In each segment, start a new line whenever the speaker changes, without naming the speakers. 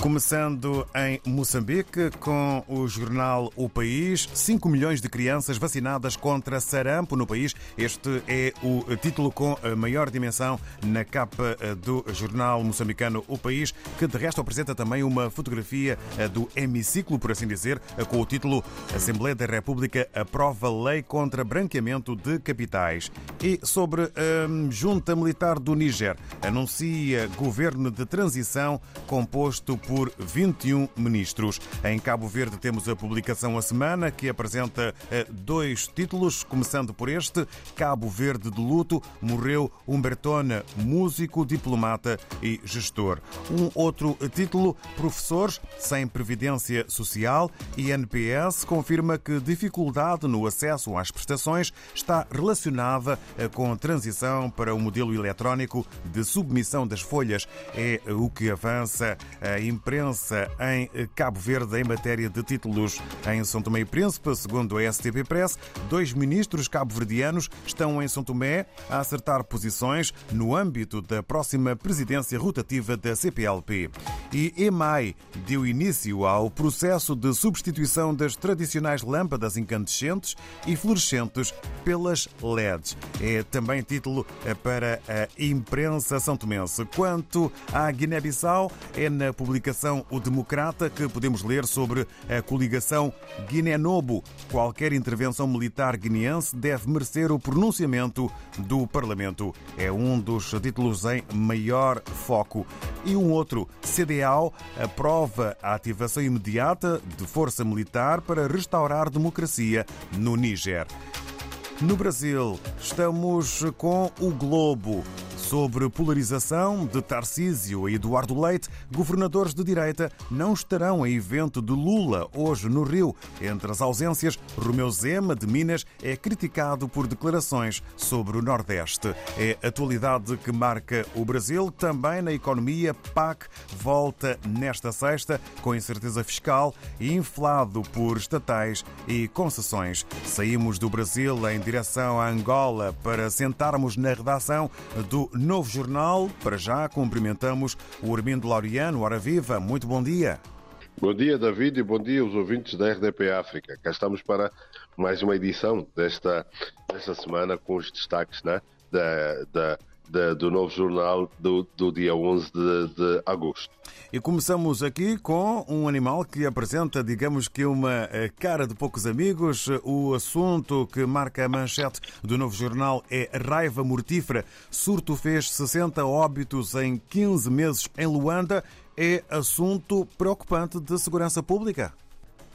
Começando em Moçambique, com o jornal O País, 5 milhões de crianças vacinadas contra sarampo no país. Este é o título com a maior dimensão na capa do jornal moçambicano O País, que de resto apresenta também uma fotografia do hemiciclo, por assim dizer, com o título Assembleia da República aprova lei contra branqueamento de capitais. E sobre a junta militar do Níger, anuncia governo de transição composto por 21 ministros. Em Cabo Verde temos a publicação a semana que apresenta eh, dois títulos, começando por este: Cabo Verde de luto, morreu Humbertona, músico, diplomata e gestor. Um outro título: Professores sem previdência social e NPS confirma que dificuldade no acesso às prestações está relacionada eh, com a transição para o modelo eletrónico de submissão das folhas. É o que avança a imprensa em Cabo Verde em matéria de títulos. Em São Tomé e Príncipe, segundo a STP Press, dois ministros cabo-verdianos estão em São Tomé a acertar posições no âmbito da próxima presidência rotativa da CPLP. E EMAI deu início ao processo de substituição das tradicionais lâmpadas incandescentes e fluorescentes pelas LEDs. É também título para a imprensa são tomense. Quanto à Guiné-Bissau, é na publicação O Democrata que podemos ler sobre a coligação Guiné-Nobo. Qualquer intervenção militar guineense deve merecer o pronunciamento do Parlamento. É um dos títulos em maior foco. E um outro, CDAO aprova a ativação imediata de força militar para restaurar democracia no Níger. No Brasil, estamos com o Globo. Sobre polarização de Tarcísio e Eduardo Leite, governadores de direita não estarão em evento de Lula hoje no Rio. Entre as ausências, Romeu Zema, de Minas, é criticado por declarações sobre o Nordeste. É atualidade que marca o Brasil. Também na economia, PAC volta nesta sexta com incerteza fiscal e inflado por estatais e concessões. Saímos do Brasil em direção a Angola para sentarmos na redação do Novo Jornal. Para já, cumprimentamos o Armindo Laureano. Ora viva, muito bom dia.
Bom dia, David, e bom dia aos ouvintes da RDP África. Cá estamos para mais uma edição desta, desta semana com os destaques né, da, da, da, do novo jornal do, do dia 11 de, de agosto.
E começamos aqui com um animal que apresenta, digamos que, uma eh, cara de poucos amigos. O assunto que marca a manchete do novo jornal é raiva mortífera. Surto fez 60 óbitos em 15 meses em Luanda. É assunto preocupante de segurança pública?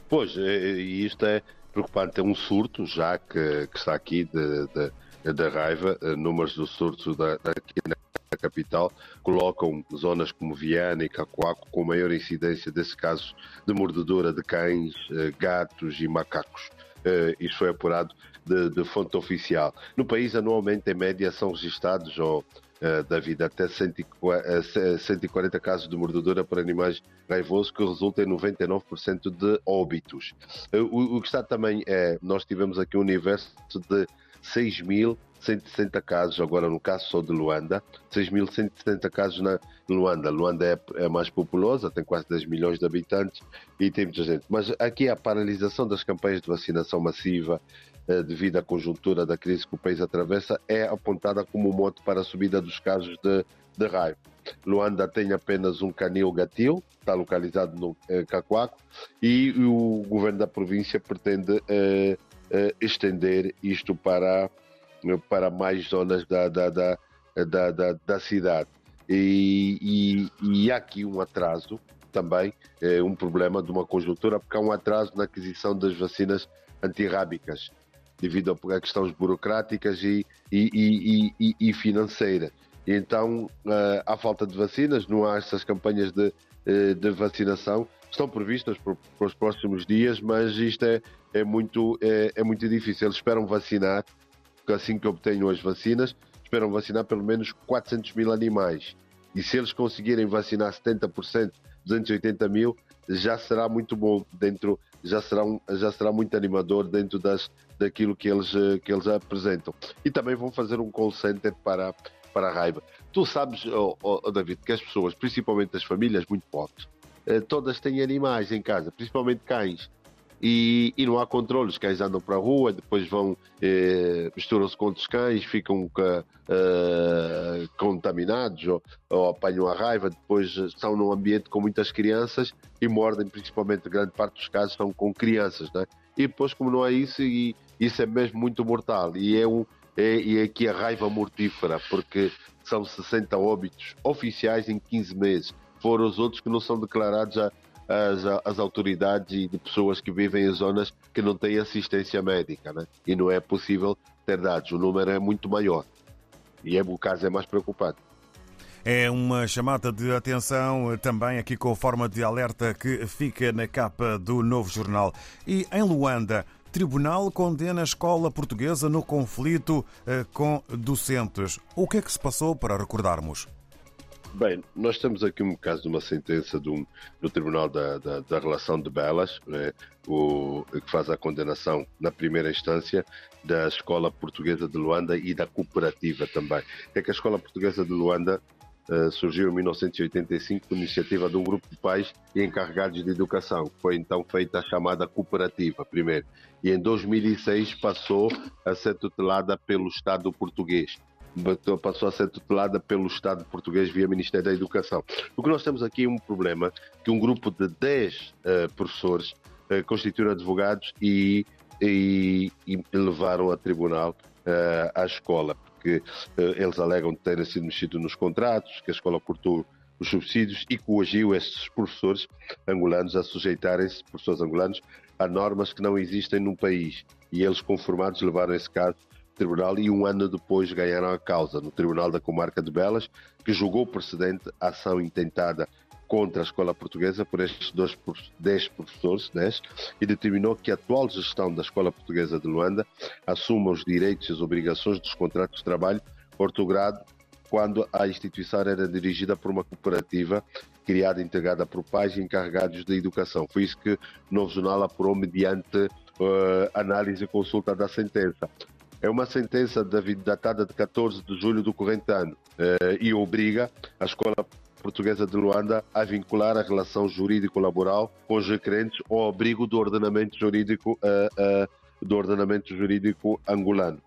Pois, e isto é preocupante. É um surto, já que, que está aqui de, de, da raiva. Números do surto da, aqui na capital colocam zonas como Viana e Cacoaco com maior incidência desses casos de mordedura de cães, gatos e macacos. Isto foi apurado de, de fonte oficial. No país, anualmente, em média, são registados, ou da vida até 140 casos de mordedura por animais raivosos, que resulta em 99% de óbitos. O que está também é, nós tivemos aqui um universo de 6.160 casos, agora no caso só de Luanda, 6.160 casos na Luanda. Luanda é, é, mais populosa, tem quase 10 milhões de habitantes e tem muita gente. Mas aqui a paralisação das campanhas de vacinação massiva, eh, devido à conjuntura da crise que o país atravessa, é apontada como mote para a subida dos casos de, de raiva. Luanda tem apenas um canil gatil, está localizado no eh, Cacoaco, e o governo da província pretende eh, estender isto para, para mais zonas da, da, da, da, da, da cidade. E, e, e, há aqui um atraso também, eh, um problema de uma conjuntura, porque há um atraso na aquisição das vacinas antirrábicas devido a questões burocráticas e, e, e, e financeiras. Então, uh, há falta de vacinas, não há essas campanhas de, uh, de vacinação. Estão previstas para, para, os próximos dias, mas isto é, é, muito, é, é muito difícil. Eles esperam vacinar, assim que obtenham as vacinas, esperam vacinar pelo menos 400 mil animais. E se eles conseguirem vacinar 70%, 280 mil, já será muito bom dentro, já será, um, já será muito animador dentro das, daquilo que eles, que eles apresentam. E também vão fazer um call center para, para a raiva. Tu sabes, oh, oh, David, que as pessoas, principalmente as famílias muito pobres, todas têm animais em casa, principalmente cães e, e, não há controle. Os cães andam para a rua, depois vão, eh, misturam-se com outros cães, ficam eh, contaminados ou, ou, apanham a raiva, depois estão num ambiente com muitas crianças e mordem, principalmente, grande parte dos casos estão com crianças, né? E depois, como não é isso, e, isso é mesmo muito mortal. E é, um, é, é aqui a raiva mortífera, porque são 60 óbitos oficiais em 15 meses. Foram os outros que não são declarados as autoridades e de pessoas que vivem em zonas que não têm assistência médica, né? e não é possível ter dados. O número é muito maior e é, o caso é mais preocupante.
É uma chamada de atenção eh, também aqui com forma de alerta que fica na capa do novo jornal. E em Luanda, Tribunal condena a escola portuguesa no conflito eh, com docentes. O que é que se passou para recordarmos?
Bem, nós temos aqui um caso de uma sentença do, do Tribunal da, da, da, Relação de Belas, né, o, que faz a condenação na primeira instância da Escola Portuguesa de Luanda e da cooperativa também. É que a Escola Portuguesa de Luanda uh, surgiu em 1985 por iniciativa de um grupo de pais e encarregados de educação. Foi então feita a chamada cooperativa, primeiro. E em 2006 passou a ser tutelada pelo Estado português passou a ser tutelada pelo Estado português via Ministério da Educação. O que nós temos aqui é um problema que um grupo de 10 uh, eh, professores uh, constituíram advogados e, e, e, levaram a tribunal uh, à escola, porque eles alegam terem sido mexidos nos contratos, que a escola cortou os subsídios e coagiu estes professores angolanos a sujeitarem-se, professores angolanos, a normas que não existem no país. E eles, conformados, levaram esse caso tribunal e um ano depois ganharam a causa no Tribunal da Comarca de Belas, que julgou precedente a ação intentada contra a escola portuguesa por estes dois, 10 professores 10, e determinou que a atual gestão da escola portuguesa de Luanda assuma os direitos e as obrigações dos contratos de trabalho ortogrado quando a instituição era dirigida por uma cooperativa criada e integrada por pais encarregados de educação. Foi isso que o Novo Jornal apurou mediante uh, análise e consulta da sentença. É uma sentença datada de 14 de julho do corrente ano eh, e obriga a Escola Portuguesa de Luanda a vincular a relação jurídico-laboral com os requerentes ao abrigo do ordenamento jurídico, eh, eh, do ordenamento jurídico angolano.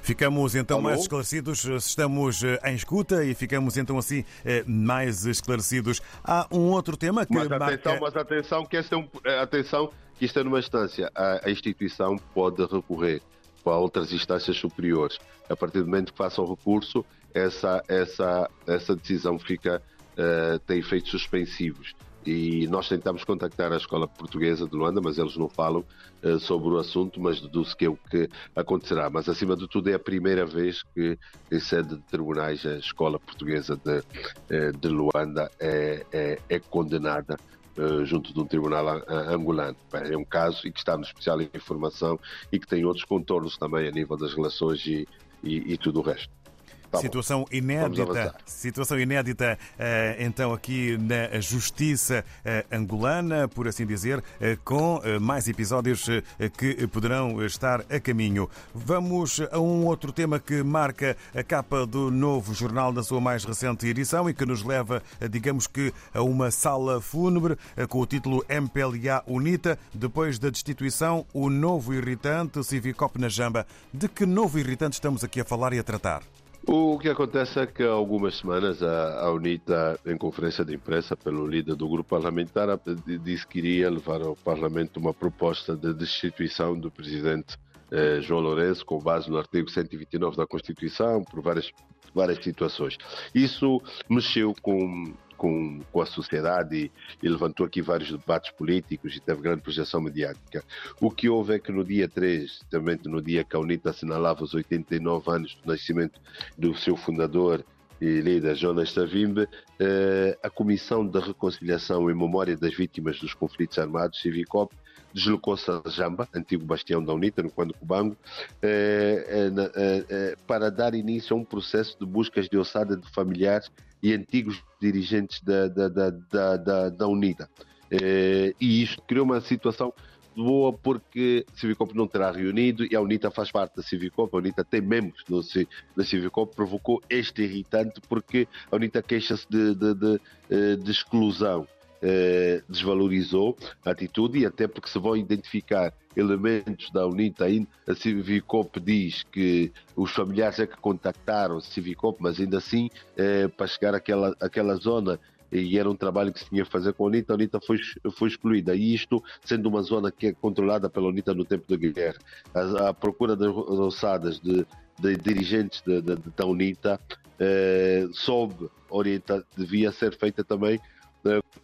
Ficamos então Alô? mais esclarecidos, estamos em escuta e ficamos então assim mais esclarecidos. Há um outro tema que
mas
marca...
atenção, mas atenção que esta é um, atenção que isto é numa instância. A, a instituição pode recorrer para outras instâncias superiores. A partir do momento que façam recurso, essa, essa, essa decisão fica, uh, tem efeitos suspensivos. E nós tentamos contactar a Escola Portuguesa de Luanda, mas eles não falam uh, sobre o assunto, mas deduz que é o que acontecerá. Mas, acima de tudo, é a primeira vez que, em sede de tribunais, a Escola Portuguesa de, uh, de Luanda é, é, é condenada eh, junto de um tribunal angolano. É um caso e que está no especial informação e que tem outros contornos também a nível das relações e, e, e tudo o resto.
Tá situação bom. inédita, situação inédita eh, então aqui na justiça eh, angolana, por assim dizer, eh, com mais episódios que poderão estar a caminho. Vamos a um outro tema que marca a capa do novo jornal da sua mais recente edição e que nos leva, digamos que, a uma sala fúnebre com o título MPLA UNITA, depois da destituição, o novo irritante Civicop na Jamba. De que novo irritante estamos aqui a falar e a tratar?
O que acontece é que há algumas semanas a, UNITA, em conferência de imprensa pelo líder do grupo parlamentar, disse que iria levar ao Parlamento uma proposta de destituição do presidente eh, João Lourenço, com base no artigo 129 da Constituição, por várias, várias situações. Isso mexeu com com, com a sociedade e, e, levantou aqui vários debates políticos e teve grande projeção mediática. O que houve é que no dia 3, também no dia que a UNITA assinalava os 89 anos do nascimento do seu fundador e líder Jonas Savimbe, eh, a Comissão de Reconciliação em Memória das Vítimas dos Conflitos Armados, Civicop, deslocou-se a Jamba, antigo bastião da UNITA, no Quando Cubango, eh, eh, eh, para dar início a um processo de buscas de ossada de familiares e antigos dirigentes da, da, da, da, da, da UNITA. Eh, e isto criou uma situação boa porque a Civicop não terá reunido e a UNITA faz parte da Civicop, a UNITA tem membros do, da Civicop, provocou este irritante porque a UNITA queixa-se de, de, de, eh, de, exclusão eh, desvalorizou a atitude e até porque se vão identificar elementos da UNITA a Civicop diz que os familiares é que contactaram a Civicop, mas ainda assim, eh, para chegar àquela, àquela zona e era um trabalho que se tinha que fazer com a UNITA, a UNITA foi, foi excluída. E isto sendo uma zona que é controlada pela UNITA no tempo da guerra. A, a procura das ossadas de, de dirigentes de, de, da UNITA eh, sob orienta, devia ser feita também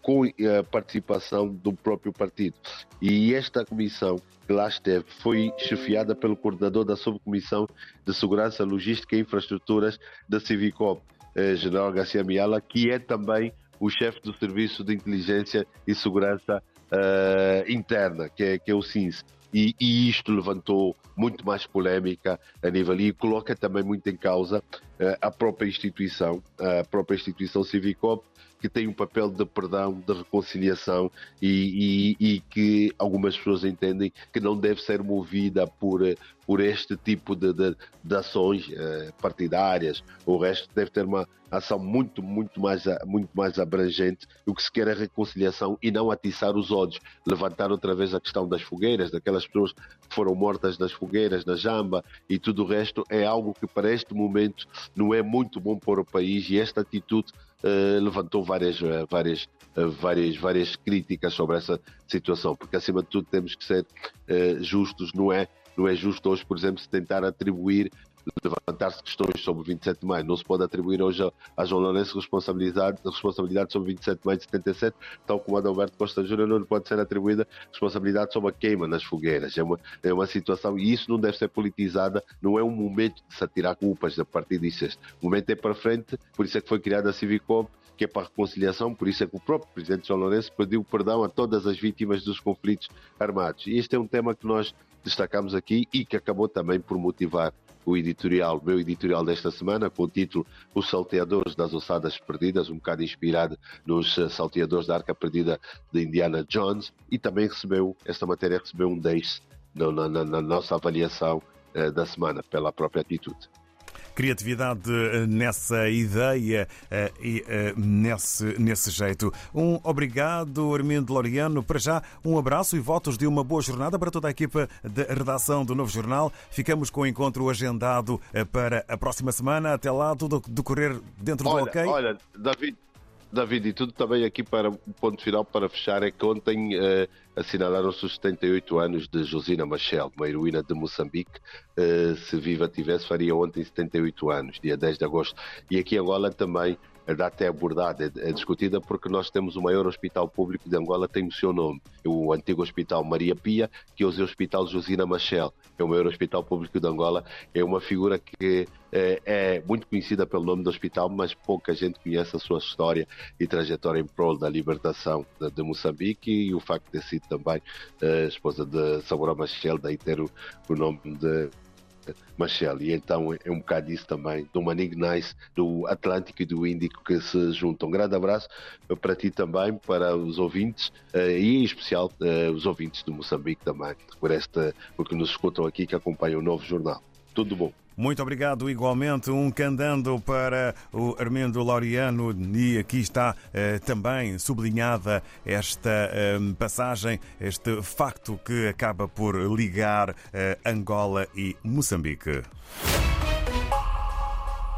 com a participação do próprio partido. E esta comissão que lá esteve foi chefiada pelo coordenador da Subcomissão de Segurança, Logística e Infraestruturas da Civicop, eh, General Garcia Miala, que é também o chefe do Serviço de Inteligência e Segurança uh, Interna, que é, que é o SINS. E, e, isto levantou muito mais polémica a nível e coloca também muito em causa a própria instituição, a própria instituição Civicop, que tem um papel de perdão, de reconciliação e, e, e, que algumas pessoas entendem que não deve ser movida por, por este tipo de, de, de ações uh, partidárias. O resto deve ter uma ação muito, muito mais, muito mais abrangente. O que se quer é reconciliação e não atiçar os ódios. Levantar outra vez a questão das fogueiras, daquelas pessoas que foram mortas nas fogueiras, na Jamba e tudo o resto, é algo que para este momento não é muito bom para o país e esta atitude uh, levantou várias, uh, várias, uh, várias, várias críticas sobre essa situação, porque acima de tudo temos que ser justos, não é? Não é justo hoje, por exemplo, se tentar atribuir levantar-se questões sobre 27 de maio. Não se pode atribuir hoje a João Lourenço responsabilidade, responsabilidade sobre 27 de maio de 77, tal como a Adalberto Costa Júnior não lhe pode ser atribuída responsabilidade sobre a queima nas fogueiras. É uma, é uma situação, e isso não deve ser politizada, não é um momento de se atirar culpas a partir disso. O momento é para frente, por isso é que foi criada a Civicop, que é para a reconciliação, por isso é que o próprio Presidente João Lourenço pediu perdão a todas as vítimas dos conflitos armados. E este é um tema que nós destacamos aqui e que acabou também por motivar o editorial, meu editorial desta semana, com o título Os Salteadores das Ossadas Perdidas, um bocado inspirado nos eh, salteadores da Arca Perdida de Indiana Jones, e também recebeu, esta matéria recebeu um 10 na, na, na nossa avaliação eh, da semana, pela própria atitude
criatividade eh, nessa ideia eh, e eh, nesse, nesse jeito. Um obrigado, Armindo Loriano. Para já, um abraço e votos de uma boa jornada para toda a equipa da redação do Novo Jornal. Ficamos com o encontro agendado para a próxima semana. Até lá, tudo decorrer dentro
olha,
do ok.
Olha, David, David, e tudo também aqui para um ponto final para fechar é que ontem uh, assinalaram-se os 78 anos de Josina Machel, uma heroína de Moçambique. Uh, se viva tivesse, faria ontem 78 anos, dia 10 de agosto. E aqui em Angola também data é abordada, é, é discutida porque nós temos o maior hospital público de Angola, tem o seu nome, o antigo Hospital Maria Pia, que hoje é o Hospital Josina Machel, é o maior hospital público de Angola, é uma figura que é, é, muito conhecida pelo nome do hospital, mas pouca gente conhece a sua história e trajetória em prol da libertação de, de Moçambique e o facto de sido também a esposa de Samora Machel, daí ter o, o nome de Machel. E então é um bocado isso também, do Manig Nice, do Atlântico e do Índico que se juntam. Um grande abraço para ti também, para os ouvintes eh, e em especial eh, os ouvintes do Moçambique também, por esta, porque nos escutam aqui que acompanham o novo jornal. Tudo bom.
Muito obrigado, igualmente. Um candando para o Armendo Laureano. E aqui está eh, também sublinhada esta eh, passagem, este facto que acaba por ligar eh, Angola e Moçambique.